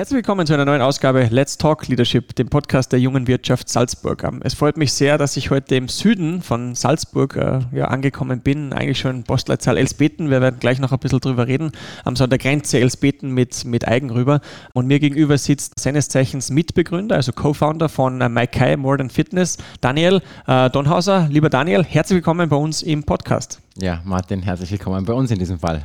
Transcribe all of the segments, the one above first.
Herzlich willkommen zu einer neuen Ausgabe Let's Talk Leadership, dem Podcast der jungen Wirtschaft Salzburg. Ähm, es freut mich sehr, dass ich heute im Süden von Salzburg äh, ja, angekommen bin, eigentlich schon Postleitzahl Elsbeten. Wir werden gleich noch ein bisschen drüber reden. Am so an der Grenze Elsbeten mit, mit Eigen rüber. Und mir gegenüber sitzt seines Zeichens Mitbegründer, also Co-Founder von äh, Maikai Modern Fitness, Daniel äh, Donhauser. Lieber Daniel, herzlich willkommen bei uns im Podcast. Ja, Martin, herzlich willkommen bei uns in diesem Fall.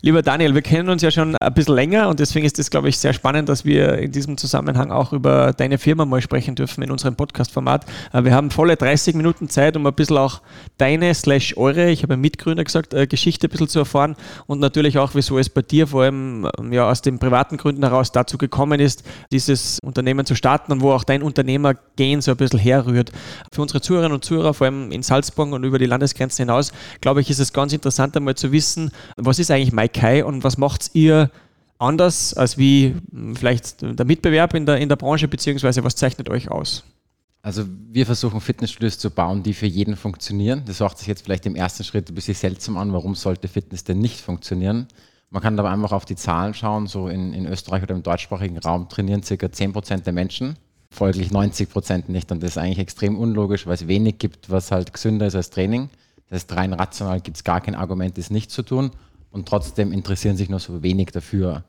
Lieber Daniel, wir kennen uns ja schon ein bisschen länger und deswegen ist es, glaube ich, sehr spannend, dass wir in diesem Zusammenhang auch über deine Firma mal sprechen dürfen in unserem Podcast-Format. Äh, wir haben volle 30 Minuten Zeit, um ein bisschen auch deine slash eure, ich habe Mitgründer gesagt, äh, Geschichte ein bisschen zu erfahren und natürlich auch, wieso es bei dir vor allem ähm, ja, aus den privaten Gründen heraus dazu gekommen ist, dieses Unternehmen zu starten und wo auch dein Unternehmergehen so ein bisschen herrührt. Für unsere Zuhörerinnen und Zuhörer, vor allem in Salzburg und über die Landesgrenzen hinaus, glaube ich, ist es ganz interessant einmal zu wissen, was ist eigentlich Maikai und was macht ihr anders als wie hm, vielleicht der Mitbewerb in der, in der Branche, beziehungsweise was zeichnet euch aus? Also wir versuchen Fitnessstudios zu bauen, die für jeden funktionieren. Das macht sich jetzt vielleicht im ersten Schritt ein bisschen seltsam an, warum sollte Fitness denn nicht funktionieren? Man kann aber einfach auf die Zahlen schauen, so in, in Österreich oder im deutschsprachigen Raum trainieren circa 10% der Menschen, folglich 90% nicht. Und das ist eigentlich extrem unlogisch, weil es wenig gibt, was halt gesünder ist als Training. Das heißt, rein rational gibt es gar kein Argument, das nicht zu tun und trotzdem interessieren sich nur so wenig dafür.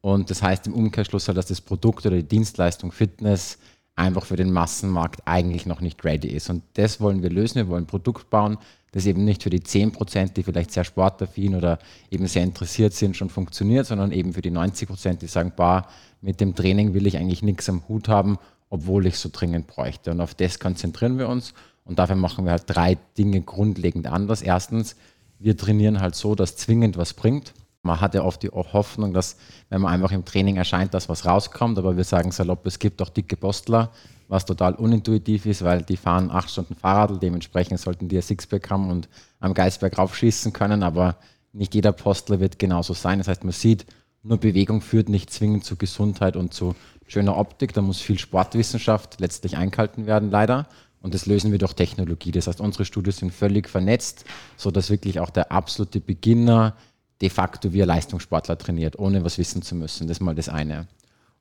Und das heißt im Umkehrschluss halt, dass das Produkt oder die Dienstleistung Fitness einfach für den Massenmarkt eigentlich noch nicht ready ist. Und das wollen wir lösen. Wir wollen ein Produkt bauen, das eben nicht für die 10%, die vielleicht sehr sportaffin oder eben sehr interessiert sind, schon funktioniert, sondern eben für die 90%, die sagen, bah, mit dem Training will ich eigentlich nichts am Hut haben, obwohl ich so dringend bräuchte. Und auf das konzentrieren wir uns. Und dafür machen wir halt drei Dinge grundlegend anders. Erstens, wir trainieren halt so, dass zwingend was bringt. Man hat ja oft die Hoffnung, dass wenn man einfach im Training erscheint, dass was rauskommt, aber wir sagen salopp, es gibt auch dicke Postler, was total unintuitiv ist, weil die fahren acht Stunden Fahrrad, dementsprechend sollten die ein Sixpack haben und am Geisberg raufschießen können, aber nicht jeder Postler wird genauso sein. Das heißt, man sieht, nur Bewegung führt nicht zwingend zu Gesundheit und zu schöner Optik, da muss viel Sportwissenschaft letztlich eingehalten werden, leider. Und das lösen wir durch Technologie. Das heißt, unsere Studios sind völlig vernetzt, sodass wirklich auch der absolute Beginner de facto wie ein Leistungssportler trainiert, ohne was wissen zu müssen. Das ist mal das eine.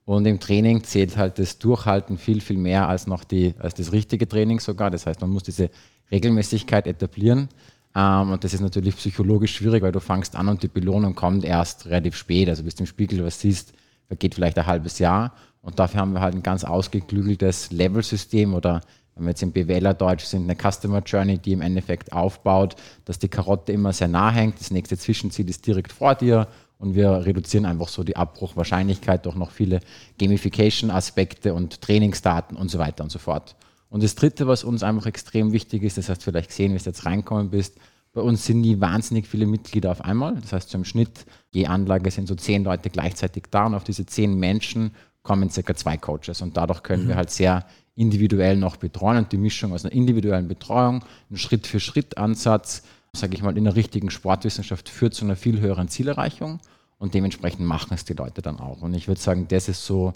Und im Training zählt halt das Durchhalten viel, viel mehr als noch die, als das richtige Training sogar. Das heißt, man muss diese Regelmäßigkeit etablieren. Ähm, und das ist natürlich psychologisch schwierig, weil du fangst an und die Belohnung kommt erst relativ spät. Also bis du im Spiegel was siehst, vergeht vielleicht ein halbes Jahr. Und dafür haben wir halt ein ganz ausgeklügeltes Level-System oder wenn wir jetzt im BWLer-Deutsch sind, eine Customer Journey, die im Endeffekt aufbaut, dass die Karotte immer sehr nah hängt, das nächste Zwischenziel ist direkt vor dir und wir reduzieren einfach so die Abbruchwahrscheinlichkeit durch noch viele Gamification-Aspekte und Trainingsdaten und so weiter und so fort. Und das Dritte, was uns einfach extrem wichtig ist, das hast du vielleicht gesehen, wie du jetzt reinkommen bist, bei uns sind nie wahnsinnig viele Mitglieder auf einmal. Das heißt, zum Schnitt, je Anlage sind so zehn Leute gleichzeitig da und auf diese zehn Menschen kommen circa zwei Coaches. Und dadurch können mhm. wir halt sehr individuell noch betreuen und die Mischung aus einer individuellen Betreuung, einem Schritt-für-Schritt-Ansatz, sage ich mal, in der richtigen Sportwissenschaft führt zu einer viel höheren Zielerreichung und dementsprechend machen es die Leute dann auch. Und ich würde sagen, das ist so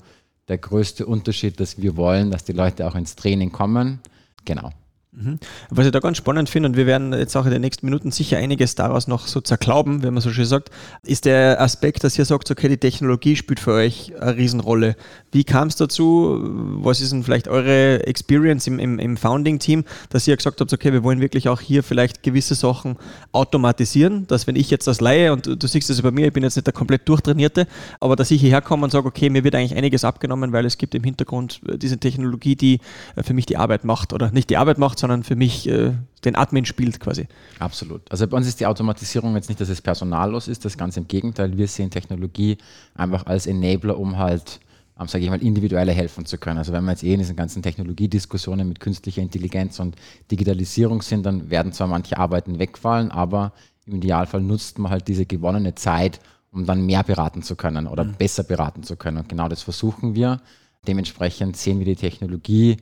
der größte Unterschied, dass wir wollen, dass die Leute auch ins Training kommen. Genau. Mhm. Was ich da ganz spannend finde, und wir werden jetzt auch in den nächsten Minuten sicher einiges daraus noch so zerklauben, wenn man so schön sagt, ist der Aspekt, dass ihr sagt, okay, die Technologie spielt für euch eine Riesenrolle. Wie kam es dazu? Was ist denn vielleicht eure Experience im, im, im Founding-Team, dass ihr gesagt habt, okay, wir wollen wirklich auch hier vielleicht gewisse Sachen automatisieren, dass wenn ich jetzt das leihe, und du siehst es bei mir, ich bin jetzt nicht der komplett Durchtrainierte, aber dass ich hierher komme und sage, okay, mir wird eigentlich einiges abgenommen, weil es gibt im Hintergrund diese Technologie, die für mich die Arbeit macht oder nicht die Arbeit macht, sondern sondern für mich äh, den Admin spielt quasi. Absolut. Also bei uns ist die Automatisierung jetzt nicht, dass es personallos ist, das ganz im Gegenteil. Wir sehen Technologie einfach als Enabler, um halt, ähm, sage ich mal, individueller helfen zu können. Also wenn wir jetzt eh in diesen ganzen Technologiediskussionen mit künstlicher Intelligenz und Digitalisierung sind, dann werden zwar manche Arbeiten wegfallen, aber im Idealfall nutzt man halt diese gewonnene Zeit, um dann mehr beraten zu können oder mhm. besser beraten zu können. Und genau das versuchen wir. Dementsprechend sehen wir die Technologie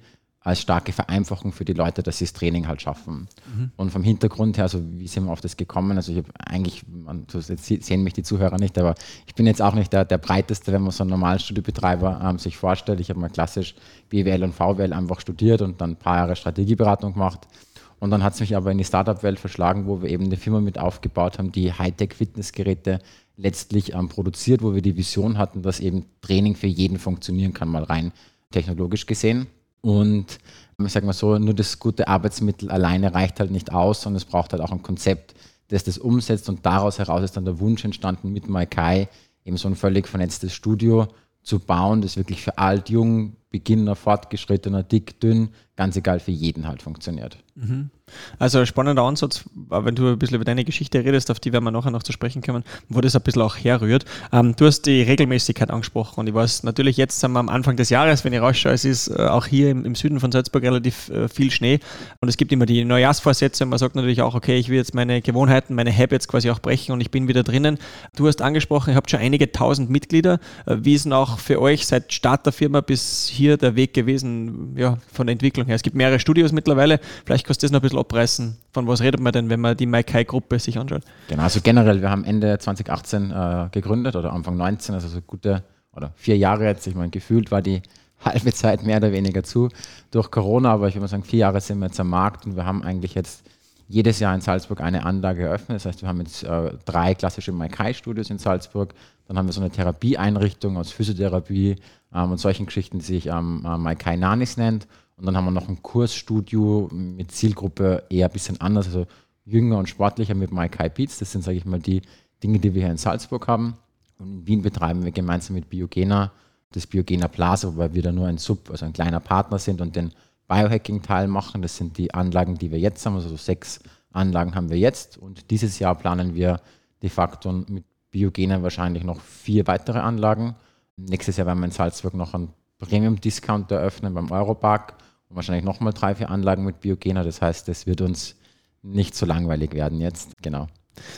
als starke Vereinfachung für die Leute, dass sie das Training halt schaffen. Mhm. Und vom Hintergrund her, also wie sind wir auf das gekommen? Also ich habe eigentlich, man, so sehen mich die Zuhörer nicht, aber ich bin jetzt auch nicht der, der breiteste, wenn man so einen normalen Studiebetreiber ähm, sich vorstellt. Ich habe mal klassisch BWL und VWL einfach studiert und dann ein paar Jahre Strategieberatung gemacht. Und dann hat es mich aber in die Startup-Welt verschlagen, wo wir eben eine Firma mit aufgebaut haben, die Hightech-Fitnessgeräte letztlich ähm, produziert, wo wir die Vision hatten, dass eben Training für jeden funktionieren kann, mal rein technologisch gesehen. Und ich sage mal so, nur das gute Arbeitsmittel alleine reicht halt nicht aus, sondern es braucht halt auch ein Konzept, das das umsetzt und daraus heraus ist dann der Wunsch entstanden, mit Maikai eben so ein völlig vernetztes Studio zu bauen, das wirklich für alt, jung, Beginner, Fortgeschrittener, dick, dünn, ganz egal für jeden halt funktioniert. Mhm. Also ein spannender Ansatz, wenn du ein bisschen über deine Geschichte redest, auf die werden wir nachher noch zu sprechen kommen, wo das ein bisschen auch herrührt. Ähm, du hast die Regelmäßigkeit angesprochen und ich weiß natürlich, jetzt sind wir am Anfang des Jahres, wenn ich rausschaue, es ist äh, auch hier im, Süden von Salzburg relativ äh, viel Schnee und es gibt immer die Neujahrsvorsätze und man sagt natürlich auch, okay, ich will jetzt meine Gewohnheiten, meine Habits quasi auch brechen und ich bin wieder drinnen. Du hast angesprochen, ihr habt schon einige tausend Mitglieder. Äh, wie ist denn auch für euch seit Start der Firma bis hier der Weg gewesen, ja, von der Entwicklung her? Es gibt mehrere Studios mittlerweile, vielleicht kannst du das noch ein bisschen bisschen abreißen? Von was redet man denn, wenn man die Maikai-Gruppe sich anschaut? Genau, also generell, wir haben Ende 2018 äh, gegründet oder Anfang 19, also so gute oder vier Jahre jetzt. Ich meine, gefühlt war die halbe Zeit mehr oder weniger zu durch Corona, aber ich würde mal sagen, vier Jahre sind wir jetzt am Markt und wir haben eigentlich jetzt jedes Jahr in Salzburg eine Anlage eröffnet. Das heißt, wir haben jetzt äh, drei klassische Maikai-Studios in Salzburg. Dann haben wir so eine Therapieeinrichtung aus Physiotherapie ähm, und solchen Geschichten, die sich ähm, äh, Maikai Nanis nennt. Und dann haben wir noch ein Kursstudio mit Zielgruppe eher ein bisschen anders, also jünger und sportlicher mit Mike Beats. Das sind, sage ich mal, die Dinge, die wir hier in Salzburg haben. Und in Wien betreiben wir gemeinsam mit Biogena das Biogena Plaza, wobei wir da nur ein Sub, also ein kleiner Partner sind und den Biohacking-Teil machen. Das sind die Anlagen, die wir jetzt haben. Also so sechs Anlagen haben wir jetzt. Und dieses Jahr planen wir de facto mit Biogena wahrscheinlich noch vier weitere Anlagen. Nächstes Jahr werden wir in Salzburg noch einen Premium-Discount eröffnen beim Europark und wahrscheinlich nochmal drei, vier Anlagen mit Biogener. Das heißt, es wird uns nicht so langweilig werden jetzt. Genau.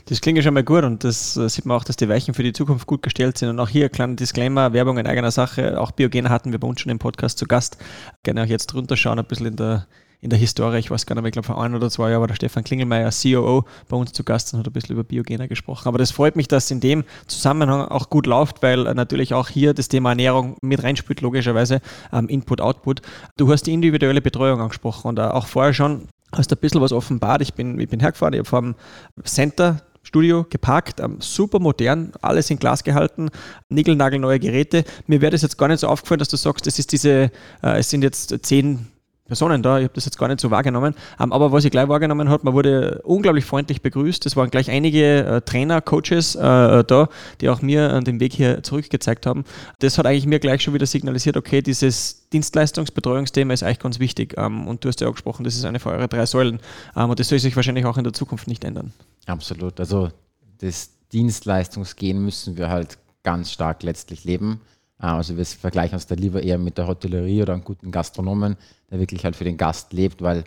Das klingt schon mal gut und das äh, sieht man auch, dass die Weichen für die Zukunft gut gestellt sind. Und auch hier ein kleiner Disclaimer, Werbung in eigener Sache. Auch Biogener hatten wir bei uns schon im Podcast zu Gast. Gerne auch jetzt drunter schauen, ein bisschen in der in der Historie, ich weiß gar nicht mehr, ich glaube vor ein oder zwei Jahren war der Stefan Klingelmeier, COO, bei uns zu Gast und hat ein bisschen über Biogener gesprochen. Aber das freut mich, dass in dem Zusammenhang auch gut läuft, weil natürlich auch hier das Thema Ernährung mit reinspielt, logischerweise ähm, Input, Output. Du hast die individuelle Betreuung angesprochen und auch vorher schon hast du ein bisschen was offenbart. Ich bin, ich bin hergefahren, ich habe vor dem Center Studio geparkt, ähm, super modern, alles in Glas gehalten, niegelnagelneue Geräte. Mir wäre das jetzt gar nicht so aufgefallen, dass du sagst, das ist diese, äh, es sind jetzt zehn Personen da. Ich habe das jetzt gar nicht so wahrgenommen. Ähm, aber was ich gleich wahrgenommen habe, man wurde unglaublich freundlich begrüßt. Es waren gleich einige äh, Trainer, Coaches äh, äh da, die auch mir den Weg hier zurückgezeigt haben. Das hat eigentlich mir gleich schon wieder signalisiert, okay, dieses Dienstleistungsbetreuungsthema ist eigentlich ganz wichtig. Ähm, und du hast ja auch gesprochen, das ist eine von euren drei Säulen. Ähm, und das soll sich wahrscheinlich auch in der Zukunft nicht ändern. Absolut. Also das Dienstleistungsgehen müssen wir halt ganz stark letztlich leben. Ah, also wir vergleichen uns da lieber eher mit der Hotellerie oder einem guten Gastronomen, der wirklich halt für den Gast lebt, weil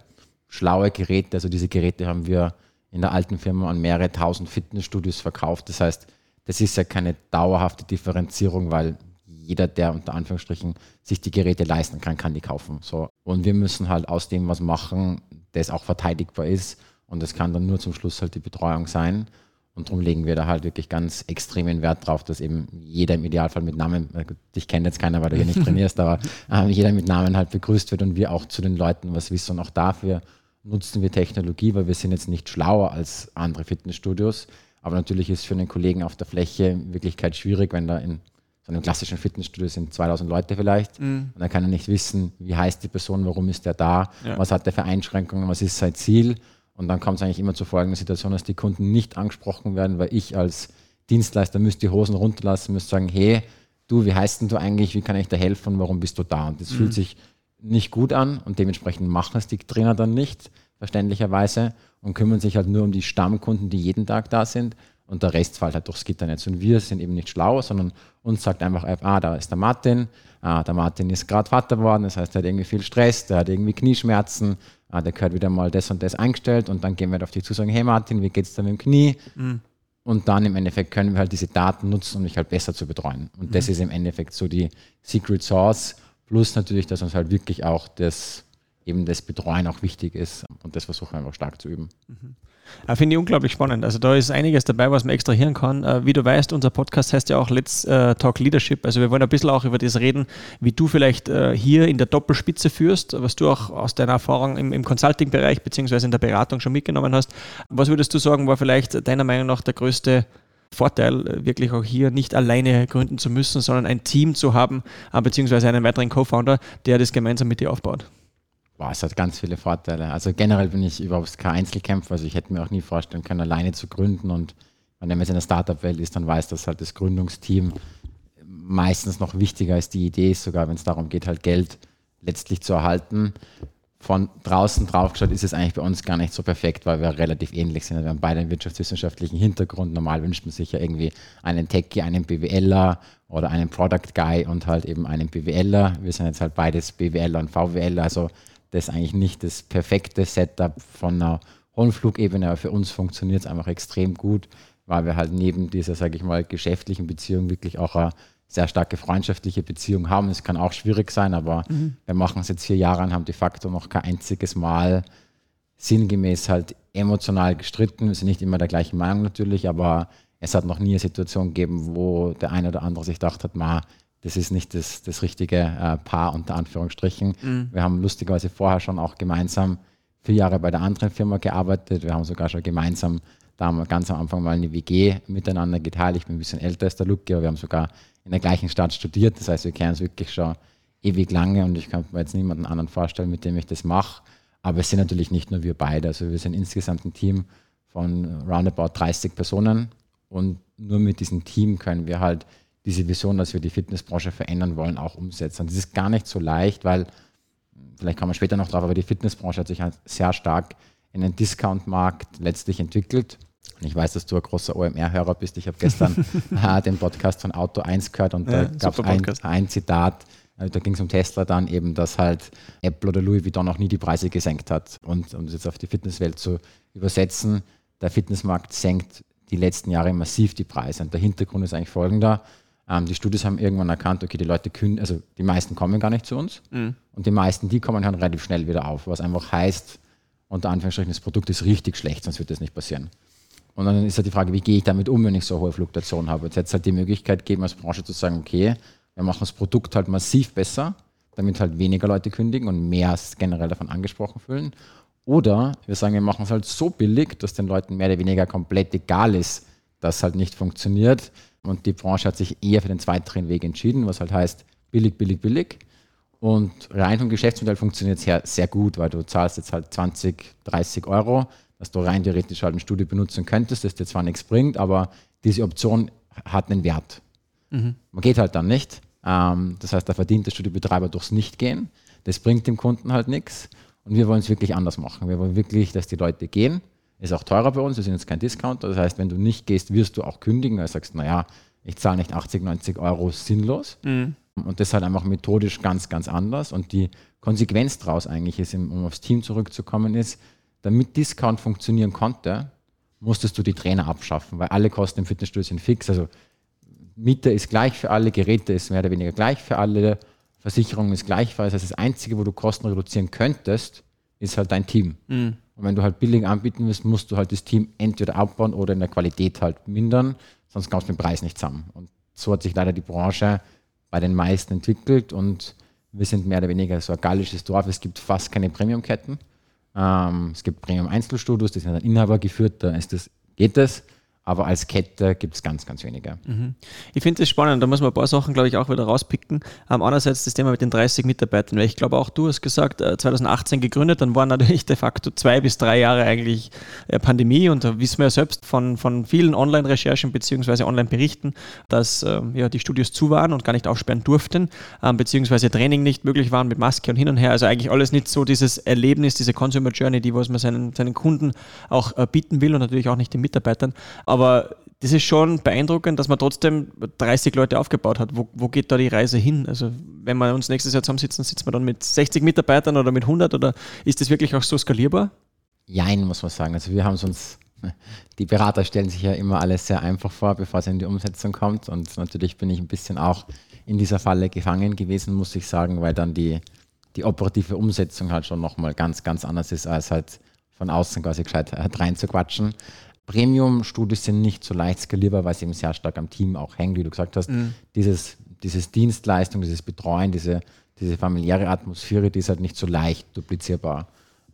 schlaue Geräte, also diese Geräte haben wir in der alten Firma an mehrere tausend Fitnessstudios verkauft. Das heißt, das ist ja keine dauerhafte Differenzierung, weil jeder, der unter Anführungsstrichen sich die Geräte leisten kann, kann die kaufen. So. Und wir müssen halt aus dem was machen, das auch verteidigbar ist. Und das kann dann nur zum Schluss halt die Betreuung sein. Und darum legen wir da halt wirklich ganz extremen Wert drauf, dass eben jeder im Idealfall mit Namen, dich kennt jetzt keiner, weil du hier nicht trainierst, aber äh, jeder mit Namen halt begrüßt wird und wir auch zu den Leuten was wissen. Und auch dafür nutzen wir Technologie, weil wir sind jetzt nicht schlauer als andere Fitnessstudios. Aber natürlich ist für einen Kollegen auf der Fläche in Wirklichkeit schwierig, wenn da in so einem klassischen Fitnessstudio sind 2000 Leute vielleicht mhm. und dann kann er nicht wissen, wie heißt die Person, warum ist der da, ja. was hat er für Einschränkungen, was ist sein Ziel und dann kommt es eigentlich immer zur folgenden Situation, dass die Kunden nicht angesprochen werden, weil ich als Dienstleister müsste die Hosen runterlassen, müsste sagen, hey, du, wie heißt denn du eigentlich, wie kann ich dir helfen, warum bist du da? Und das mhm. fühlt sich nicht gut an und dementsprechend machen es die Trainer dann nicht, verständlicherweise, und kümmern sich halt nur um die Stammkunden, die jeden Tag da sind und der Rest fällt halt durchs Gitternetz. Und wir sind eben nicht schlau, sondern uns sagt einfach, ah, da ist der Martin, ah, der Martin ist gerade Vater geworden, das heißt, er hat irgendwie viel Stress, der hat irgendwie Knieschmerzen, ah, der gehört wieder mal das und das eingestellt und dann gehen wir auf dich zu sagen, hey Martin, wie geht's dir mit dem Knie? Mhm. Und dann im Endeffekt können wir halt diese Daten nutzen, um dich halt besser zu betreuen. Und mhm. das ist im Endeffekt so die Secret Source, plus natürlich, dass uns halt wirklich auch das eben das Betreuen auch wichtig ist und das versuchen wir einfach stark zu üben. Mhm. Ja, Finde ich unglaublich spannend. Also da ist einiges dabei, was man extrahieren kann. Äh, wie du weißt, unser Podcast heißt ja auch Let's äh, Talk Leadership. Also wir wollen ein bisschen auch über das reden, wie du vielleicht äh, hier in der Doppelspitze führst, was du auch aus deiner Erfahrung im, im Consulting-Bereich beziehungsweise in der Beratung schon mitgenommen hast. Was würdest du sagen, war vielleicht deiner Meinung nach der größte Vorteil, wirklich auch hier nicht alleine gründen zu müssen, sondern ein Team zu haben, beziehungsweise einen weiteren Co-Founder, der das gemeinsam mit dir aufbaut? Boah, es hat ganz viele Vorteile. Also generell bin ich überhaupt kein Einzelkämpfer. Also ich hätte mir auch nie vorstellen können, alleine zu gründen. Und wenn man jetzt in der Startup-Welt ist, dann weiß das halt das Gründungsteam meistens noch wichtiger als die Idee ist, sogar wenn es darum geht, halt Geld letztlich zu erhalten. Von draußen drauf geschaut ist es eigentlich bei uns gar nicht so perfekt, weil wir relativ ähnlich sind. Wir haben beide einen wirtschaftswissenschaftlichen Hintergrund. Normal wünscht man sich ja irgendwie einen Techie, einen BWLer oder einen Product Guy und halt eben einen BWLer. Wir sind jetzt halt beides BWLer und VWLer. Also das ist eigentlich nicht das perfekte Setup von einer hohen Flugebene, aber für uns funktioniert es einfach extrem gut, weil wir halt neben dieser, sage ich mal, geschäftlichen Beziehung wirklich auch eine sehr starke freundschaftliche Beziehung haben. Es kann auch schwierig sein, aber mhm. wir machen es jetzt vier Jahre und haben de facto noch kein einziges Mal sinngemäß halt emotional gestritten. Wir sind nicht immer der gleichen Meinung natürlich, aber es hat noch nie eine Situation gegeben, wo der eine oder andere sich gedacht hat, ma, das ist nicht das, das richtige äh, Paar unter Anführungsstrichen. Mhm. Wir haben lustigerweise vorher schon auch gemeinsam vier Jahre bei der anderen Firma gearbeitet. Wir haben sogar schon gemeinsam da haben wir ganz am Anfang mal eine WG miteinander geteilt. Ich bin ein bisschen älter als der Luke, aber wir haben sogar in der gleichen Stadt studiert. Das heißt, wir kennen uns wirklich schon ewig lange und ich kann mir jetzt niemanden anderen vorstellen, mit dem ich das mache. Aber es sind natürlich nicht nur wir beide. Also wir sind insgesamt ein Team von roundabout 30 Personen und nur mit diesem Team können wir halt diese Vision, dass wir die Fitnessbranche verändern wollen, auch umsetzen. Das ist gar nicht so leicht, weil, vielleicht kommen wir später noch drauf, aber die Fitnessbranche hat sich halt sehr stark in den Discount-Markt letztlich entwickelt. Und ich weiß, dass du ein großer OMR-Hörer bist. Ich habe gestern den Podcast von Auto 1 gehört und ja, da gab es ein, ein, Zitat, äh, da ging es um Tesla dann eben, dass halt Apple oder Louis Vuitton noch nie die Preise gesenkt hat. Und um das jetzt auf die Fitnesswelt zu übersetzen, der Fitnessmarkt senkt die letzten Jahre massiv die Preise. Und der Hintergrund ist eigentlich folgender. Ähm, die Studios haben irgendwann erkannt, okay, die Leute können, also die meisten kommen gar nicht zu uns mhm. und die meisten, die kommen dann relativ schnell wieder auf, was einfach heißt, unter Anführungsstrichen, das Produkt ist richtig schlecht, sonst wird das nicht passieren. Und dann ist halt die Frage, wie gehe ich damit um, wenn ich so hohe Fluktuation habe? Jetzt hätte es halt die Möglichkeit gegeben, als Branche zu sagen, okay, wir machen das Produkt halt massiv besser, damit halt weniger Leute kündigen und mehr generell davon angesprochen fühlen. Oder wir sagen, wir machen es halt so billig, dass den Leuten mehr oder weniger komplett egal ist, dass halt nicht funktioniert. Und die Branche hat sich eher für den zweiteren Weg entschieden, was halt heißt billig, billig, billig. Und rein vom Geschäftsmodell funktioniert es sehr, sehr gut, weil du zahlst jetzt halt 20, 30 Euro, dass du rein theoretisch halt ein Studio benutzen könntest, das dir zwar nichts bringt, aber diese Option hat einen Wert. Mhm. Man geht halt dann nicht. Ähm, das heißt, da verdient der Studiobetreiber durchs Nichtgehen. Das bringt dem Kunden halt nichts. Und wir wollen es wirklich anders machen. Wir wollen wirklich, dass die Leute gehen ist auch teurer bei uns, wir sind jetzt kein Discounter. Das heißt, wenn du nicht gehst, wirst du auch kündigen, weil du sagst, naja, ich zahle nicht 80, 90 Euro sinnlos. Mhm. Und das ist halt einfach methodisch ganz, ganz anders. Und die Konsequenz daraus eigentlich ist, um aufs Team zurückzukommen, ist, damit Discount funktionieren konnte, musstest du die Trainer abschaffen, weil alle Kosten im Fitnessstudio sind fix. Also Miete ist gleich für alle, Geräte ist mehr oder weniger gleich für alle, Versicherung ist gleich für alle. Das heißt, das Einzige, wo du Kosten reduzieren könntest, ist halt dein Team. Mhm. Und wenn du halt billig anbieten willst, musst du halt das Team entweder abbauen oder in der Qualität halt mindern, sonst kommst du mit dem Preis nicht zusammen. Und so hat sich leider die Branche bei den meisten entwickelt und wir sind mehr oder weniger so ein gallisches Dorf. Es gibt fast keine Premium-Ketten. Ähm, es gibt Premium-Einzelstudios, die sind dann Inhaber geführt, da ist das, geht es aber als Kette gibt es ganz, ganz wenige. Mhm. Ich finde das spannend, da muss man ein paar Sachen, glaube ich, auch wieder rauspicken. Ähm, einerseits das Thema mit den 30 Mitarbeitern, weil ich glaube auch du hast gesagt, 2018 äh, gegründet, dann waren natürlich de facto zwei bis drei Jahre eigentlich äh, Pandemie und da wissen wir ja selbst von, von vielen Online-Recherchen bzw. Online-Berichten, dass äh, ja, die Studios zu waren und gar nicht aufsperren durften, ähm, beziehungsweise Training nicht möglich waren mit Maske und hin und her. Also eigentlich alles nicht so dieses Erlebnis, diese Consumer Journey, die was man seinen, seinen Kunden auch äh, bieten will und natürlich auch nicht den Mitarbeitern. Aber aber das ist schon beeindruckend, dass man trotzdem 30 Leute aufgebaut hat. Wo, wo geht da die Reise hin? Also wenn wir uns nächstes Jahr zusammensitzen, sitzen wir dann mit 60 Mitarbeitern oder mit 100 oder ist das wirklich auch so skalierbar? Jein, muss man sagen. Also wir haben es uns, die Berater stellen sich ja immer alles sehr einfach vor, bevor es in die Umsetzung kommt. Und natürlich bin ich ein bisschen auch in dieser Falle gefangen gewesen, muss ich sagen, weil dann die die operative Umsetzung halt schon nochmal ganz, ganz anders ist, als halt von außen quasi gescheit reinzuquatschen. Premium-Studios sind nicht so leicht skalierbar, weil sie eben sehr stark am Team auch hängen, wie du gesagt hast. Mhm. Dieses, dieses Dienstleistung, dieses Betreuen, diese, diese familiäre Atmosphäre, die ist halt nicht so leicht duplizierbar.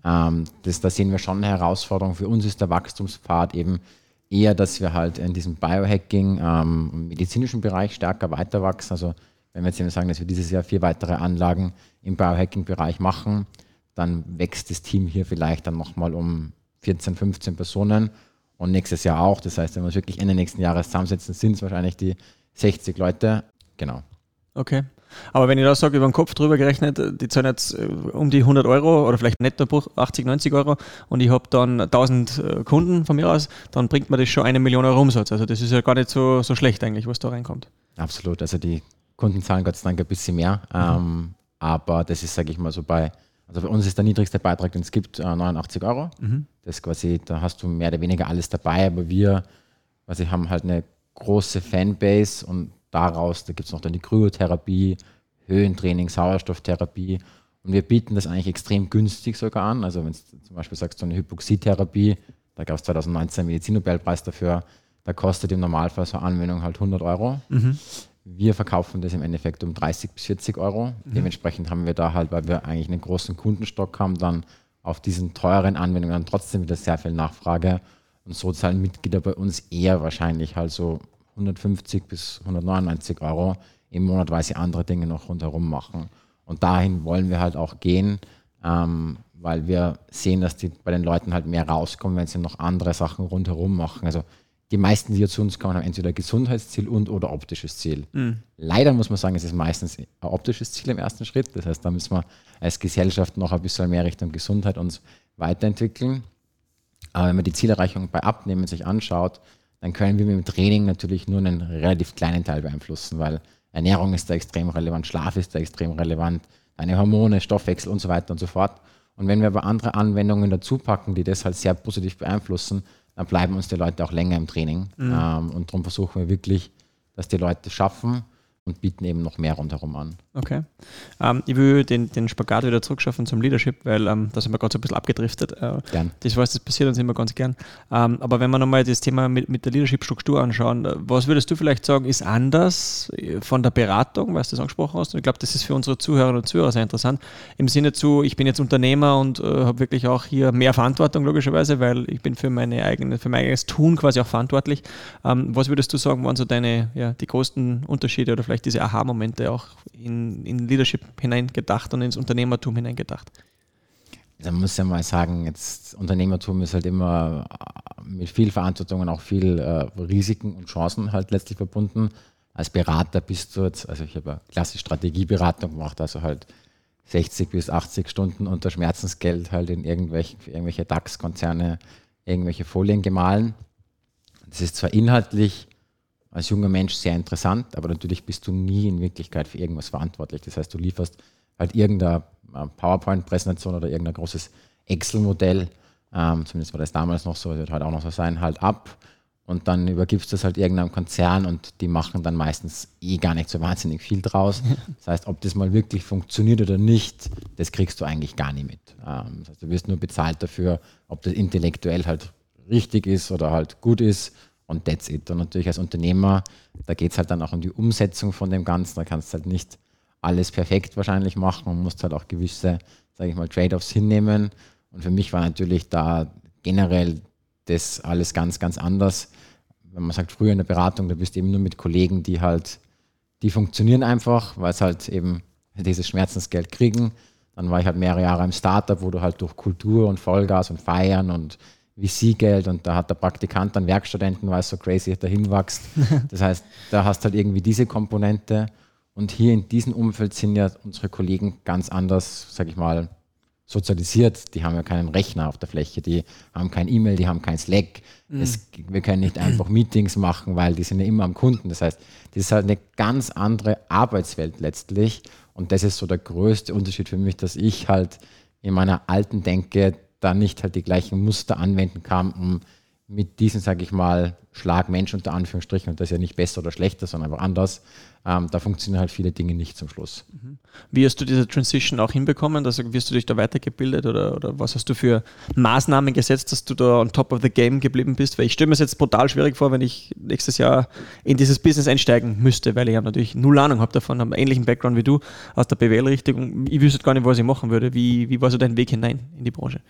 Ähm, das, da sehen wir schon eine Herausforderung. Für uns ist der Wachstumspfad eben eher, dass wir halt in diesem Biohacking, ähm, medizinischen Bereich stärker weiter wachsen. Also wenn wir jetzt eben sagen, dass wir dieses Jahr vier weitere Anlagen im Biohacking-Bereich machen, dann wächst das Team hier vielleicht dann nochmal um 14, 15 Personen und nächstes Jahr auch. Das heißt, wenn wir uns wirklich Ende nächsten Jahres zusammensetzen, sind es wahrscheinlich die 60 Leute. Genau. Okay. Aber wenn ich da sage, über den Kopf drüber gerechnet, die zahlen jetzt äh, um die 100 Euro oder vielleicht netto 80, 90 Euro und ich habe dann 1000 äh, Kunden von mir aus, dann bringt mir das schon eine Million Euro Umsatz. Also das ist ja gar nicht so, so schlecht eigentlich, was da reinkommt. Absolut. Also die Kunden zahlen Gott sei Dank ein bisschen mehr. Mhm. Ähm, aber das ist, sage ich mal, so bei, also bei uns ist der niedrigste Beitrag, den es gibt, 89 äh, Euro. Mhm. Das quasi, da hast du mehr oder weniger alles dabei, aber wir quasi haben halt eine große Fanbase und daraus, da gibt es noch dann die Kryotherapie, Höhentraining, Sauerstofftherapie. Und wir bieten das eigentlich extrem günstig sogar an. Also wenn du zum Beispiel sagst, so eine Hypoxietherapie, da gab es 2019 einen Medizinnobelpreis dafür, da kostet im Normalfall so eine Anwendung halt 100 Euro. Mhm. Wir verkaufen das im Endeffekt um 30 bis 40 Euro. Mhm. Dementsprechend haben wir da halt, weil wir eigentlich einen großen Kundenstock haben, dann auf diesen teuren Anwendungen trotzdem wieder sehr viel Nachfrage. Und so zahlen Mitglieder bei uns eher wahrscheinlich halt so 150 bis 199 Euro im Monat, weil sie andere Dinge noch rundherum machen. Und dahin wollen wir halt auch gehen, ähm, weil wir sehen, dass die bei den Leuten halt mehr rauskommen, wenn sie noch andere Sachen rundherum machen. Also die meisten, die zu uns kommen, haben entweder Gesundheitsziel und oder optisches Ziel. Mhm. Leider muss man sagen, es ist meistens ein optisches Ziel im ersten Schritt. Das heißt, da müssen wir als Gesellschaft noch ein bisschen mehr Richtung Gesundheit uns weiterentwickeln. Aber wenn man die Zielerreichung bei Abnehmen sich anschaut, dann können wir mit dem Training natürlich nur einen relativ kleinen Teil beeinflussen, weil Ernährung ist da extrem relevant, Schlaf ist da extrem relevant, deine Hormone, Stoffwechsel und so weiter und so fort. Und wenn wir aber andere Anwendungen dazu packen, die das halt sehr positiv beeinflussen, dann bleiben uns die Leute auch länger im Training. Mhm. Ähm, und darum versuchen wir wirklich, dass die Leute schaffen, und bieten eben noch mehr rundherum an. Okay. Ähm, ich will den, den Spagat wieder zurückschaffen zum Leadership, weil ähm, da sind wir gerade so ein bisschen abgedriftet. Äh, gern. Das weiß, das passiert uns immer ganz gern. Ähm, aber wenn wir nochmal das Thema mit, mit der Leadership-Struktur anschauen, äh, was würdest du vielleicht sagen, ist anders äh, von der Beratung, weil du das angesprochen hast? Und ich glaube, das ist für unsere Zuhörerinnen und Zuhörer sehr interessant. Im Sinne zu, ich bin jetzt Unternehmer und äh, habe wirklich auch hier mehr Verantwortung, logischerweise, weil ich bin für, meine eigene, für mein eigenes Tun quasi auch verantwortlich. Ähm, was würdest du sagen, waren so deine, ja, die größten Unterschiede oder vielleicht vielleicht diese Aha-Momente auch in, in Leadership hineingedacht und ins Unternehmertum hineingedacht? Man muss ja mal sagen, jetzt Unternehmertum ist halt immer äh, mit viel Verantwortung und auch viel äh, Risiken und Chancen halt letztlich verbunden. Als Berater bist du jetzt, also ich habe eine klassische Strategieberatung gemacht, also halt 60 bis 80 Stunden unter Schmerzensgeld halt in irgendwelche, irgendwelche DAX-Konzerne irgendwelche Folien gemahlen. Das ist zwar inhaltlich als junger Mensch sehr interessant, aber natürlich bist du nie in Wirklichkeit für irgendwas verantwortlich. Das heißt, du lieferst halt irgendeine äh, PowerPoint-Präsentation oder irgendein großes Excel-Modell, ähm, zumindest war das damals noch so, wird halt auch noch so sein, halt ab und dann übergibst du es halt irgendeinem Konzern und die machen dann meistens eh gar nicht so wahnsinnig viel draus. Das heißt, ob das mal wirklich funktioniert oder nicht, das kriegst du eigentlich gar nicht mit. Ähm, das heißt, du wirst nur bezahlt dafür, ob das intellektuell halt richtig ist oder halt gut ist und that's it. Und natürlich als Unternehmer, da geht es halt dann auch um die Umsetzung von dem Ganzen. Da kannst du halt nicht alles perfekt wahrscheinlich machen und musst halt auch gewisse, sage ich mal, Trade-offs hinnehmen. Und für mich war natürlich da generell das alles ganz, ganz anders. Wenn man sagt, früher in der Beratung, da bist du eben nur mit Kollegen, die halt, die funktionieren einfach, weil es halt eben dieses Schmerzensgeld kriegen. Dann war ich halt mehrere Jahre im Startup, wo du halt durch Kultur und Vollgas und Feiern und VC-Geld und da hat der Praktikant dann Werkstudenten, weil es so crazy dahin wächst. Das heißt, da hast du halt irgendwie diese Komponente und hier in diesem Umfeld sind ja unsere Kollegen ganz anders, sag ich mal, sozialisiert. Die haben ja keinen Rechner auf der Fläche, die haben kein E-Mail, die haben kein Slack. Mhm. Es, wir können nicht einfach Meetings machen, weil die sind ja immer am Kunden. Das heißt, das ist halt eine ganz andere Arbeitswelt letztlich und das ist so der größte Unterschied für mich, dass ich halt in meiner alten Denke da nicht halt die gleichen Muster anwenden kann, um mit diesem, sage ich mal, Schlagmensch unter Anführungsstrichen, und das ist ja nicht besser oder schlechter, sondern einfach anders, ähm, da funktionieren halt viele Dinge nicht zum Schluss. Mhm. Wie hast du diese Transition auch hinbekommen? Also wirst du dich da weitergebildet oder, oder was hast du für Maßnahmen gesetzt, dass du da on top of the game geblieben bist? Weil ich stelle mir es jetzt brutal schwierig vor, wenn ich nächstes Jahr in dieses Business einsteigen müsste, weil ich ja natürlich null Ahnung habe davon, habe einen ähnlichen Background wie du aus der BWL-Richtung. Ich wüsste gar nicht, was ich machen würde. Wie, wie war so dein Weg hinein in die Branche?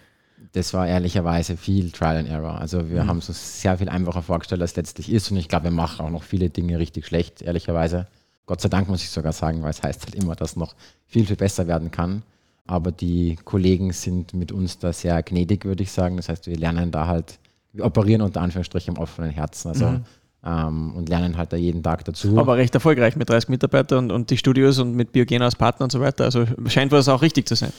Das war ehrlicherweise viel Trial and Error. Also wir mhm. haben es uns sehr viel einfacher vorgestellt, als es letztlich ist. Und ich glaube, wir machen auch noch viele Dinge richtig schlecht, ehrlicherweise. Gott sei Dank muss ich sogar sagen, weil es heißt halt immer, dass noch viel, viel besser werden kann. Aber die Kollegen sind mit uns da sehr gnädig, würde ich sagen. Das heißt, wir lernen da halt, wir operieren unter Anführungsstrichen im offenen Herzen. Also mhm. ähm, und lernen halt da jeden Tag dazu. Aber recht erfolgreich mit 30 Mitarbeitern und, und die Studios und mit Biogen als Partner und so weiter. Also scheint was auch richtig zu sein.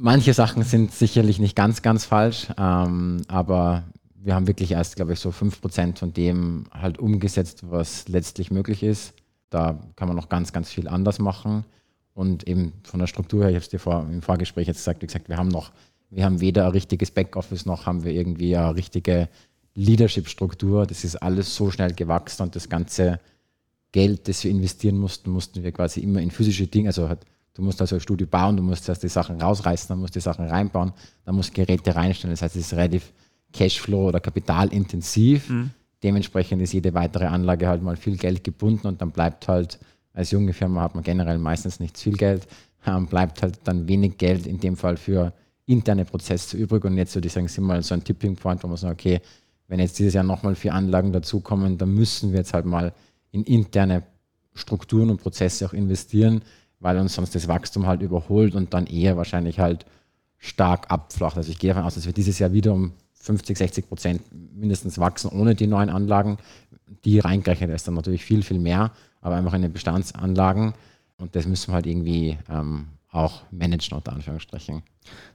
Manche Sachen sind sicherlich nicht ganz, ganz falsch, ähm, aber wir haben wirklich erst, glaube ich, so 5% von dem halt umgesetzt, was letztlich möglich ist. Da kann man noch ganz, ganz viel anders machen. Und eben von der Struktur her, ich habe es dir vor, im Vorgespräch jetzt gesagt, wie gesagt, wir haben noch, wir haben weder ein richtiges Backoffice noch haben wir irgendwie eine richtige Leadership-Struktur. Das ist alles so schnell gewachsen und das ganze Geld, das wir investieren mussten, mussten wir quasi immer in physische Dinge, also halt Du musst also ein Studio bauen, du musst erst die Sachen rausreißen, dann musst du die Sachen reinbauen, dann musst du Geräte reinstellen. Das heißt, es ist relativ Cashflow oder kapitalintensiv. Mhm. Dementsprechend ist jede weitere Anlage halt mal viel Geld gebunden und dann bleibt halt, als junge Firma hat man generell meistens nicht viel Geld, ähm, bleibt halt dann wenig Geld in dem Fall für interne Prozesse übrig. Und jetzt würde ich sagen, sind wir so ein Tipping Point, wo man sagt, okay, wenn jetzt dieses Jahr nochmal vier Anlagen dazukommen, dann müssen wir jetzt halt mal in interne Strukturen und Prozesse auch investieren, weil uns sonst das Wachstum halt überholt und dann eher wahrscheinlich halt stark abflacht. Also ich gehe davon aus, dass wir dieses Jahr wieder um 50, 60 Prozent mindestens wachsen ohne die neuen Anlagen. Die reingerechnet ist dann natürlich viel, viel mehr, aber einfach in den Bestandsanlagen. Und das müssen wir halt irgendwie ähm, auch managen, unter Anführungsstrichen.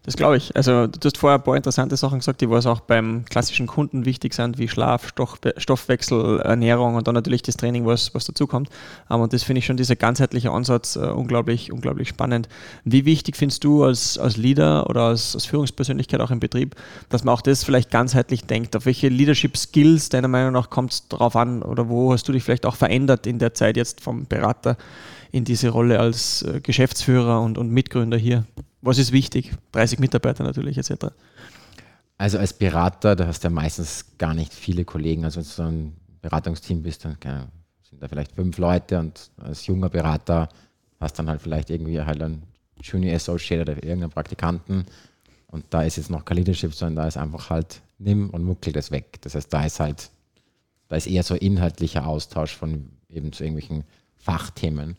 Das glaube ich. Also du hast vorher ein paar interessante Sachen gesagt, die was auch beim klassischen Kunden wichtig sind, wie Schlaf, Stoff, Stoffwechsel, Ernährung und dann natürlich das Training, was, was dazukommt. Ähm, und das finde ich schon, dieser ganzheitliche Ansatz, uh, unglaublich, unglaublich spannend. Wie wichtig findest du als, als Leader oder als, als Führungspersönlichkeit auch im Betrieb, dass man auch das vielleicht ganzheitlich denkt? Auf welche Leadership Skills deiner Meinung nach kommt es darauf an oder wo hast du dich vielleicht auch verändert in der Zeit jetzt vom Berater in diese Rolle als äh, Geschäftsführer und, und Mitgründer hier? Was ist wichtig? 30 Mitarbeiter natürlich etc. Also als Berater, da hast du ja meistens gar nicht viele Kollegen. Also wenn du so ein Beratungsteam bist, dann sind da vielleicht fünf Leute und als junger Berater hast dann halt vielleicht irgendwie halt einen Junior Associate oder irgendeinen Praktikanten. Und da ist jetzt noch kein Leadership, sondern da ist einfach halt nimm und muckel das weg. Das heißt, da ist halt, da ist eher so inhaltlicher Austausch von eben zu irgendwelchen Fachthemen.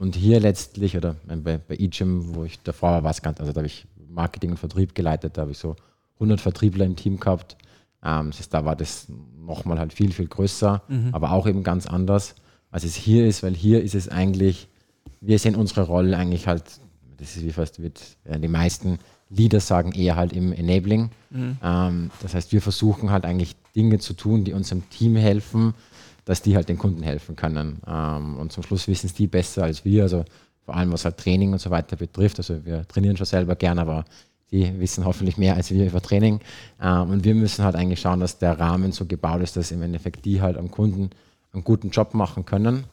Und hier letztlich, oder bei, bei eGym, wo ich davor war, war es ganz, also da habe ich Marketing und Vertrieb geleitet, da habe ich so 100 Vertriebler im Team gehabt. Ähm, das heißt, da war das nochmal halt viel, viel größer, mhm. aber auch eben ganz anders, als es hier ist, weil hier ist es eigentlich, wir sehen unsere Rolle eigentlich halt, das ist wie fast wird, ja, die meisten Leader sagen eher halt im Enabling. Mhm. Ähm, das heißt, wir versuchen halt eigentlich Dinge zu tun, die unserem Team helfen, dass die halt den Kunden helfen können. Ähm, und zum Schluss wissen es die besser als wir, also vor allem was halt Training und so weiter betrifft. Also wir trainieren schon selber gern, aber die wissen hoffentlich mehr als wir über Training. Ähm, und wir müssen halt eigentlich schauen, dass der Rahmen so gebaut ist, dass im Endeffekt die halt am Kunden einen guten Job machen können.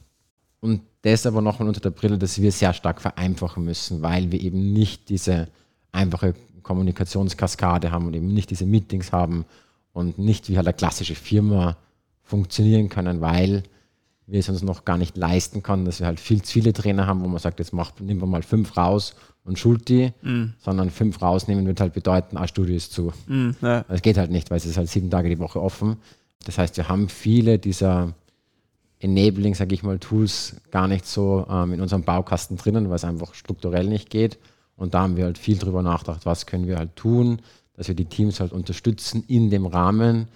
Und das aber nochmal unter der Brille, dass wir sehr stark vereinfachen müssen, weil wir eben nicht diese einfache Kommunikationskaskade haben und eben nicht diese Meetings haben und nicht wie halt eine klassische Firma funktionieren können, weil wir es uns noch gar nicht leisten können, dass wir halt viel zu viele Trainer haben, wo man sagt, jetzt macht, nehmen wir mal fünf raus und schult die, mm. sondern fünf rausnehmen wird halt bedeuten, ein Studio ist zu. Mm, ja. Das geht halt nicht, weil es ist halt sieben Tage die Woche offen. Das heißt, wir haben viele dieser Enabling, sage ich mal, Tools gar nicht so ähm, in unserem Baukasten drinnen, weil es einfach strukturell nicht geht. Und da haben wir halt viel drüber nachgedacht, was können wir halt tun, dass wir die Teams halt unterstützen in dem Rahmen,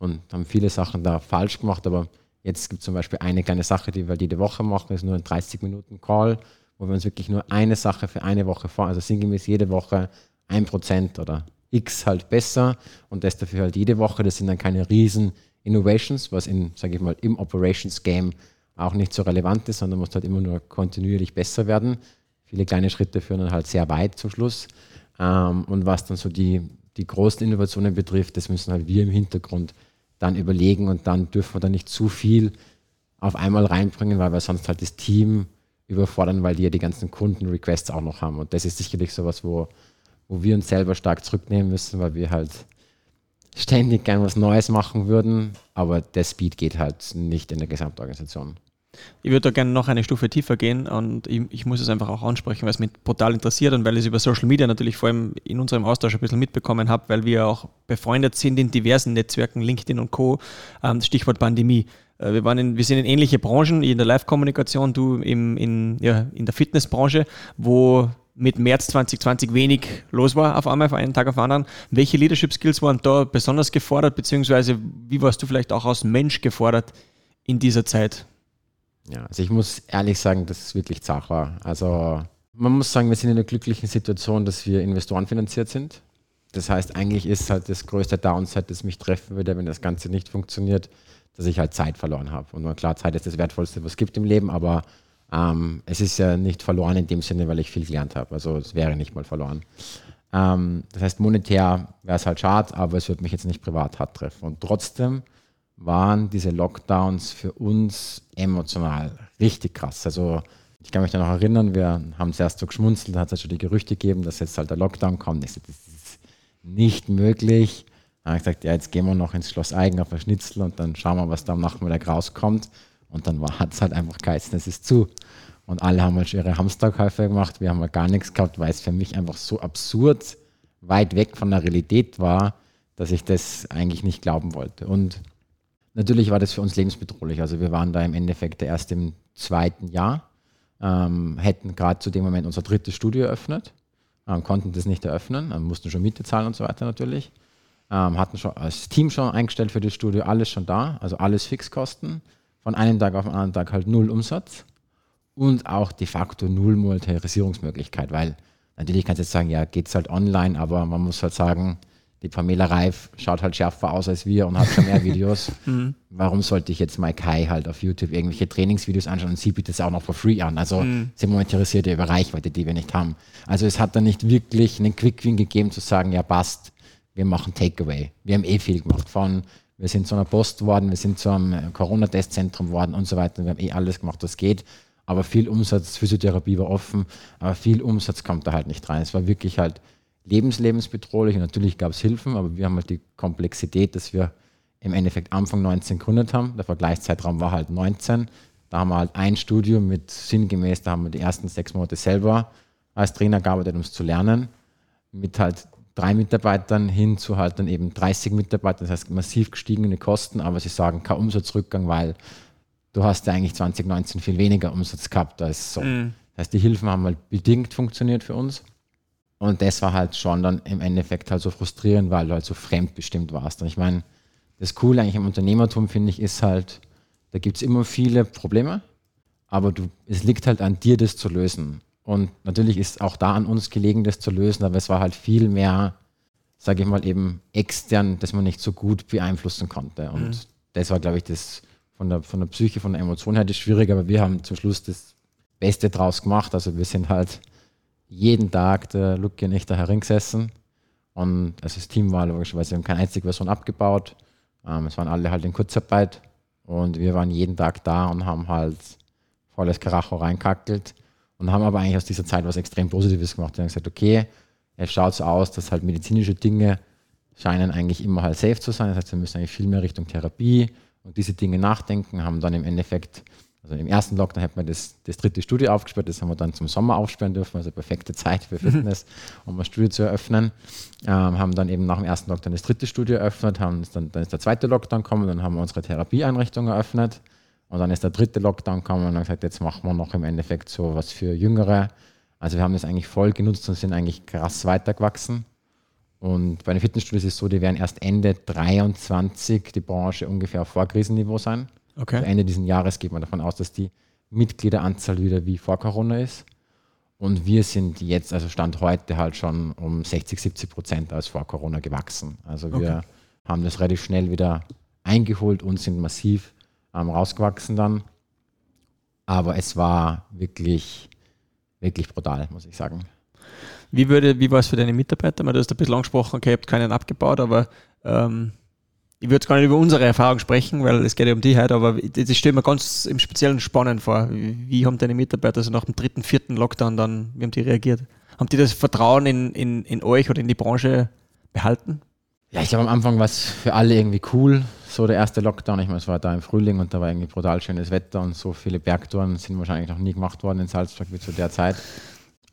und haben viele Sachen da falsch gemacht, aber jetzt gibt es zum Beispiel eine kleine Sache, die wir jede Woche machen, ist nur ein 30 Minuten Call, wo wir uns wirklich nur eine Sache für eine Woche vor, also sinngemäß jede Woche ein Prozent oder X halt besser und das dafür halt jede Woche. Das sind dann keine riesen Innovations, was in, sage ich mal, im Operations Game auch nicht so relevant ist, sondern muss halt immer nur kontinuierlich besser werden. Viele kleine Schritte führen dann halt sehr weit zum Schluss. Ähm, und was dann so die, die großen Innovationen betrifft, das müssen halt wir im Hintergrund dann überlegen und dann dürfen wir da nicht zu viel auf einmal reinbringen, weil wir sonst halt das Team überfordern, weil die ja die ganzen Kunden-Requests auch noch haben. Und das ist sicherlich sowas, wo, wo wir uns selber stark zurücknehmen müssen, weil wir halt ständig gern was Neues machen würden, aber der Speed geht halt nicht in der Gesamtorganisation. Ich würde da gerne noch eine Stufe tiefer gehen und ich, ich, muss es einfach auch ansprechen, weil es mich brutal interessiert und weil ich es über Social Media natürlich vor allem in unserem Austausch ein bisschen mitbekommen habe, weil wir auch befreundet sind in diversen Netzwerken, LinkedIn und Co. Ähm, Stichwort Pandemie. Äh, wir, waren in, wir sind in ähnliche Branchen, in der Live-Kommunikation, du im, in, ja, in der Fitnessbranche, wo mit März 2020 wenig los war auf einmal, von einem Tag auf den anderen. Welche Leadership Skills waren da besonders gefordert, beziehungsweise wie warst du vielleicht auch als Mensch gefordert in dieser Zeit? Ja, also ich muss ehrlich sagen, dass es wirklich zart war. Also man muss sagen, wir sind in einer glücklichen Situation, dass wir Investoren finanziert sind. Das heißt, eigentlich ist halt das größte Downside, das mich treffen würde, wenn das Ganze nicht funktioniert, dass ich halt Zeit verloren habe. Und klar, Zeit ist das Wertvollste, was es gibt im Leben, aber ähm, es ist ja nicht verloren in dem Sinne, weil ich viel gelernt habe. Also es wäre nicht mal verloren. Ähm, das heißt, monetär wäre es halt schade, aber es würde mich jetzt nicht privat hart treffen. Und trotzdem waren diese Lockdowns für uns emotional richtig krass. Also ich kann mich da noch erinnern, wir haben es erst so geschmunzelt, hat es schon die Gerüchte gegeben, dass jetzt halt der Lockdown kommt. Ich so, das ist nicht möglich. Dann habe ich gesagt, ja, jetzt gehen wir noch ins Schloss Eigen auf ein Schnitzel und dann schauen wir, was da am Nachmittag rauskommt. Und dann hat es halt einfach geheißen, es ist zu. Und alle haben halt schon ihre Hamsterkäufe gemacht. Wir haben halt gar nichts gehabt, weil es für mich einfach so absurd weit weg von der Realität war, dass ich das eigentlich nicht glauben wollte. Und Natürlich war das für uns lebensbedrohlich. Also wir waren da im Endeffekt erst im zweiten Jahr, ähm, hätten gerade zu dem Moment unser drittes Studio eröffnet, ähm, konnten das nicht eröffnen, ähm, mussten schon Miete zahlen und so weiter natürlich. Ähm, hatten schon als Team schon eingestellt für das Studio, alles schon da, also alles Fixkosten. Von einem Tag auf den anderen Tag halt null Umsatz und auch de facto null Monetarisierungsmöglichkeit, weil natürlich kannst du jetzt sagen, ja, geht es halt online, aber man muss halt sagen, die Pamela Reif schaut halt schärfer aus als wir und hat schon mehr Videos. Mhm. Warum sollte ich jetzt Mai Kai halt auf YouTube irgendwelche Trainingsvideos anschauen und sie bietet es auch noch for free an? Also mhm. sie monetarisiert ja über Reichweite, die wir nicht haben. Also es hat da nicht wirklich einen Quick-Win gegeben zu sagen, ja passt, wir machen Takeaway. Wir haben eh viel gemacht von, wir sind zu einer Post worden, wir sind zu einem Corona-Testzentrum worden und so weiter. Wir haben eh alles gemacht, was geht. Aber viel Umsatz, Physiotherapie war offen, aber viel Umsatz kommt da halt nicht rein. Es war wirklich halt lebenslebensbedrohlich und natürlich gab es Hilfen, aber wir haben halt die Komplexität, dass wir im Endeffekt Anfang 19 gegründet haben. Der Vergleichszeitraum war halt 19. Da haben wir halt ein Studium mit sinngemäß, da haben wir die ersten sechs Monate selber als Trainer gearbeitet, um es zu lernen. Mit halt drei Mitarbeitern hin zu halt dann eben 30 Mitarbeitern, das heißt massiv gestiegene Kosten, aber sie sagen kein Umsatzrückgang, weil du hast ja eigentlich 2019 viel weniger Umsatz gehabt als so. Mhm. Das heißt, die Hilfen haben halt bedingt funktioniert für uns. Und das war halt schon dann im Endeffekt halt so frustrierend, weil du halt so fremdbestimmt warst. Und ich meine, das Coole eigentlich im Unternehmertum, finde ich, ist halt, da gibt es immer viele Probleme, aber du, es liegt halt an dir, das zu lösen. Und natürlich ist auch da an uns gelegen, das zu lösen, aber es war halt viel mehr, sage ich mal, eben extern, dass man nicht so gut beeinflussen konnte. Und mhm. das war, glaube ich, das von der, von der Psyche, von der Emotion her das schwierig, aber wir haben zum Schluss das Beste draus gemacht. Also wir sind halt jeden Tag der Lucky und ich da heringesessen. Und also das Team war logischerweise, wir haben keine einzige Person abgebaut. Ähm, es waren alle halt in Kurzarbeit. Und wir waren jeden Tag da und haben halt volles Karacho reinkackelt. Und haben aber eigentlich aus dieser Zeit was extrem Positives gemacht. Wir haben gesagt, okay, es schaut so aus, dass halt medizinische Dinge scheinen eigentlich immer halt safe zu sein. Das heißt, wir müssen eigentlich viel mehr Richtung Therapie und diese Dinge nachdenken, haben dann im Endeffekt also im ersten Lockdown hat man das, das dritte Studio aufgesperrt, das haben wir dann zum Sommer aufsperren dürfen, also perfekte Zeit für. Fitness, um ein Studio zu eröffnen. Ähm, haben dann eben nach dem ersten Lockdown das dritte Studio eröffnet, haben dann, dann ist der zweite Lockdown gekommen, dann haben wir unsere Therapieeinrichtung eröffnet und dann ist der dritte Lockdown gekommen und dann gesagt, jetzt machen wir noch im Endeffekt so was für Jüngere. Also wir haben das eigentlich voll genutzt und sind eigentlich krass weitergewachsen. Und bei den Fitnessstudios ist es so, die werden erst Ende 23 die Branche ungefähr auf Vorkrisenniveau sein. Okay. Also Ende dieses Jahres geht man davon aus, dass die Mitgliederanzahl wieder wie vor Corona ist. Und wir sind jetzt, also Stand heute, halt schon um 60, 70 Prozent als vor Corona gewachsen. Also wir okay. haben das relativ schnell wieder eingeholt und sind massiv ähm, rausgewachsen dann. Aber es war wirklich, wirklich brutal, muss ich sagen. Wie, würde, wie war es für deine Mitarbeiter? Du hast ein bisschen angesprochen, okay, ihr habt keinen abgebaut, aber ähm, ich würde gar nicht über unsere Erfahrung sprechen, weil es geht ja um die heute, aber das stelle mir ganz im Speziellen spannend vor. Wie haben deine Mitarbeiter so nach dem dritten, vierten Lockdown dann, wie haben die reagiert? Haben die das Vertrauen in, in, in euch oder in die Branche behalten? Ja, ich glaube, am Anfang war es für alle irgendwie cool, so der erste Lockdown. Ich meine, es war da im Frühling und da war irgendwie brutal schönes Wetter und so viele Bergtouren sind wahrscheinlich noch nie gemacht worden in Salzburg wie zu der Zeit.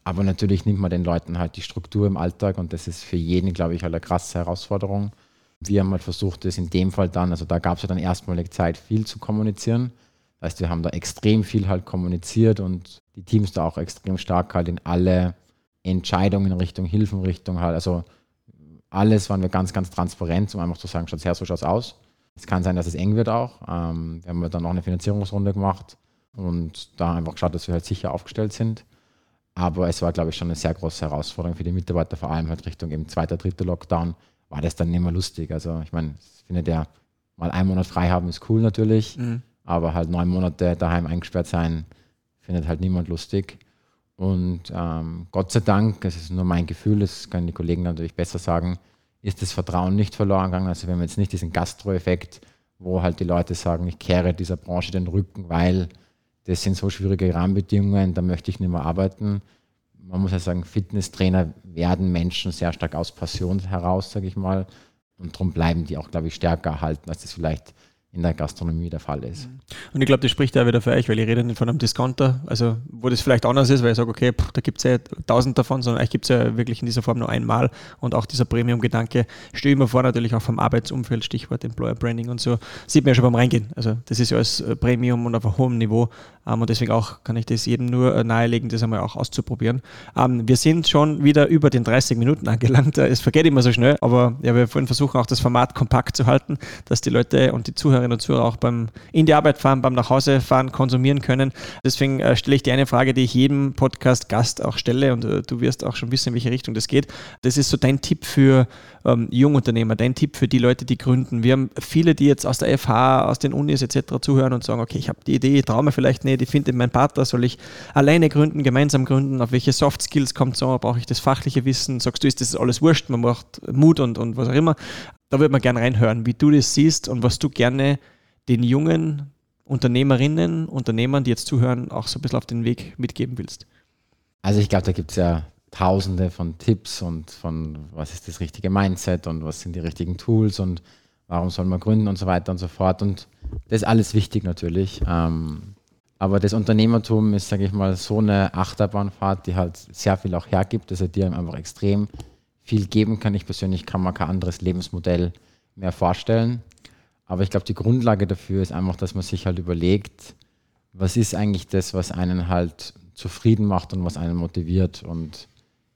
Aber natürlich nimmt man den Leuten halt die Struktur im Alltag und das ist für jeden, glaube ich, halt eine krasse Herausforderung. Wir haben halt versucht, das in dem Fall dann, also da gab es ja dann erstmalig Zeit, viel zu kommunizieren. Das heißt, wir haben da extrem viel halt kommuniziert und die Teams da auch extrem stark halt in alle Entscheidungen Richtung Hilfenrichtung halt, also alles waren wir ganz, ganz transparent, um einfach zu sagen, schaut her, so schaut es aus. Es kann sein, dass es eng wird auch. Ähm, wir haben dann noch eine Finanzierungsrunde gemacht und da einfach geschaut, dass wir halt sicher aufgestellt sind. Aber es war, glaube ich, schon eine sehr große Herausforderung für die Mitarbeiter, vor allem halt Richtung eben zweiter, dritter Lockdown, war das dann nicht mehr lustig. Also ich meine, ich finde, der mal einen Monat frei haben ist cool natürlich, mhm. aber halt neun Monate daheim eingesperrt sein, findet halt niemand lustig. Und ähm, Gott sei Dank, das ist nur mein Gefühl, das können die Kollegen natürlich besser sagen, ist das Vertrauen nicht verloren gegangen. Also wir haben jetzt nicht diesen Gastro-Effekt, wo halt die Leute sagen, ich kehre dieser Branche den Rücken, weil das sind so schwierige Rahmenbedingungen, da möchte ich nicht mehr arbeiten man muss ja sagen, Fitnesstrainer werden Menschen sehr stark aus Passion heraus, sage ich mal. Und darum bleiben die auch, glaube ich, stärker erhalten, als das vielleicht in der Gastronomie der Fall ist. Und ich glaube, das spricht ja wieder für euch, weil ich rede nicht von einem Discounter, also wo das vielleicht anders ist, weil ich sage, okay, pff, da gibt es ja tausend davon, sondern euch gibt es ja wirklich in dieser Form nur einmal und auch dieser Premium-Gedanke stehe ich mir vor, natürlich auch vom Arbeitsumfeld, Stichwort Employer Branding und so, sieht man ja schon beim Reingehen. Also das ist ja alles äh, Premium und auf hohen Niveau ähm, und deswegen auch kann ich das jedem nur äh, nahelegen, das einmal auch auszuprobieren. Ähm, wir sind schon wieder über den 30 Minuten angelangt, es vergeht immer so schnell, aber ja, wir wollen versuchen auch das Format kompakt zu halten, dass die Leute und die Zuhörer Zuhörerinnen und Zuhörer auch beim in die Arbeit fahren, beim Nachhausefahren konsumieren können. Deswegen äh, stelle ich dir eine Frage, die ich jedem Podcast-Gast auch stelle und äh, du wirst auch schon wissen, in welche Richtung das geht. Das ist so dein Tipp für ähm, Jungunternehmer, dein Tipp für die Leute, die gründen. Wir haben viele, die jetzt aus der FH, aus den Unis etc. zuhören und sagen, okay, ich habe die Idee, traue mir vielleicht nicht, ich finde meinen Partner, soll ich alleine gründen, gemeinsam gründen, auf welche Soft Skills kommt es brauche ich das fachliche Wissen, sagst du, ist das alles wurscht, man macht Mut und, und was auch immer. Da würde man gerne reinhören, wie du das siehst und was du gerne den jungen Unternehmerinnen, Unternehmern, die jetzt zuhören, auch so ein bisschen auf den Weg mitgeben willst? Also ich glaube, da gibt es ja tausende von Tipps und von was ist das richtige Mindset und was sind die richtigen Tools und warum soll man gründen und so weiter und so fort. Und das ist alles wichtig natürlich. Ähm, aber das Unternehmertum ist, sage ich mal, so eine Achterbahnfahrt, die halt sehr viel auch hergibt, dass er dir einfach extrem viel geben kann. Ich persönlich kann mir kein anderes Lebensmodell mehr vorstellen. Aber ich glaube, die Grundlage dafür ist einfach, dass man sich halt überlegt, was ist eigentlich das, was einen halt zufrieden macht und was einen motiviert. Und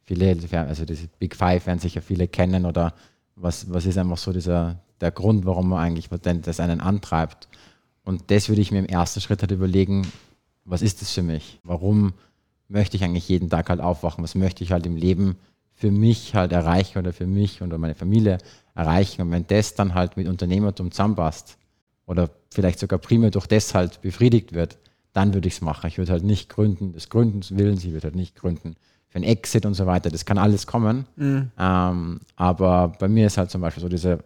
viele, also diese Big Five werden sicher viele kennen oder was, was ist einfach so dieser, der Grund, warum man eigentlich, das einen antreibt. Und das würde ich mir im ersten Schritt halt überlegen, was ist das für mich? Warum möchte ich eigentlich jeden Tag halt aufwachen? Was möchte ich halt im Leben für mich halt erreichen oder für mich oder meine Familie erreichen. Und wenn das dann halt mit Unternehmertum zusammenpasst oder vielleicht sogar primär durch das halt befriedigt wird, dann würde ich es machen. Ich würde halt nicht gründen des Gründens Willens, ich würde halt nicht gründen für ein Exit und so weiter. Das kann alles kommen. Mhm. Ähm, aber bei mir ist halt zum Beispiel so dieser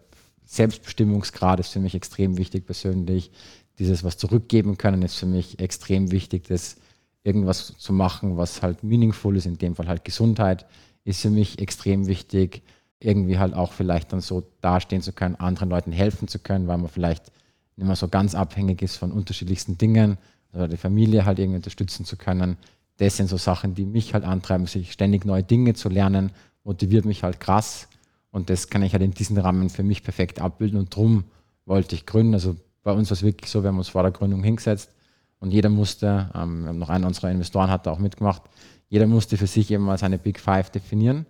Selbstbestimmungsgrad ist für mich extrem wichtig persönlich. Dieses was zurückgeben können ist für mich extrem wichtig, das irgendwas zu machen, was halt meaningful ist, in dem Fall halt Gesundheit ist für mich extrem wichtig irgendwie halt auch vielleicht dann so dastehen zu können, anderen Leuten helfen zu können, weil man vielleicht nicht mehr so ganz abhängig ist von unterschiedlichsten Dingen oder die Familie halt irgendwie unterstützen zu können. Das sind so Sachen, die mich halt antreiben, sich ständig neue Dinge zu lernen, motiviert mich halt krass und das kann ich halt in diesem Rahmen für mich perfekt abbilden und drum wollte ich gründen. Also bei uns war es wirklich so, wir haben uns vor der Gründung hingesetzt und jeder musste, ähm, noch einen unserer Investoren hat da auch mitgemacht, jeder musste für sich eben mal seine Big Five definieren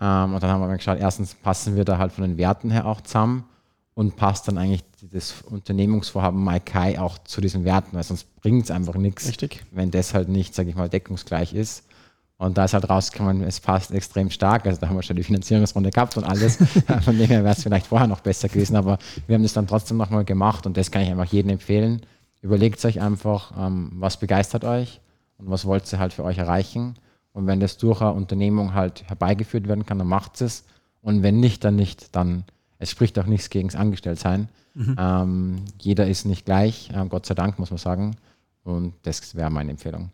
ähm, und dann haben wir mal geschaut, erstens passen wir da halt von den Werten her auch zusammen und passt dann eigentlich das Unternehmungsvorhaben Maikai auch zu diesen Werten, weil sonst bringt es einfach nichts, wenn das halt nicht, sage ich mal, deckungsgleich ist. Und da ist halt rausgekommen, es passt extrem stark. Also da haben wir schon die Finanzierungsrunde gehabt und alles. Von dem her wäre es vielleicht vorher noch besser gewesen, aber wir haben das dann trotzdem nochmal gemacht und das kann ich einfach jedem empfehlen. Überlegt euch einfach, ähm, was begeistert euch und was wollt ihr halt für euch erreichen und wenn das durch eine Unternehmung halt herbeigeführt werden kann, dann macht es. Und wenn nicht, dann nicht. Dann es spricht auch nichts gegen das Angestelltsein. Mhm. Ähm, jeder ist nicht gleich, ähm, Gott sei Dank, muss man sagen. Und das wäre meine Empfehlung.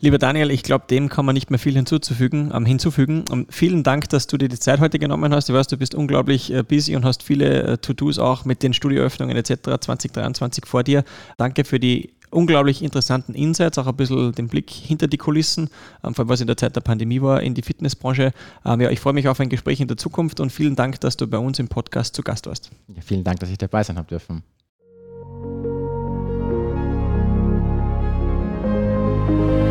Lieber Daniel, ich glaube, dem kann man nicht mehr viel hinzuzufügen, ähm, hinzufügen. Um, vielen Dank, dass du dir die Zeit heute genommen hast. Ich weiß, du bist unglaublich äh, busy und hast viele äh, To-Dos auch mit den Studioöffnungen etc. 2023 vor dir. Danke für die unglaublich interessanten Insights, auch ein bisschen den Blick hinter die Kulissen, ähm, vor allem was in der Zeit der Pandemie war, in die Fitnessbranche. Ähm, ja, ich freue mich auf ein Gespräch in der Zukunft und vielen Dank, dass du bei uns im Podcast zu Gast warst. Ja, vielen Dank, dass ich dabei sein habe dürfen. thank you